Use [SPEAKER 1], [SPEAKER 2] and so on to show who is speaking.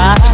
[SPEAKER 1] Ah.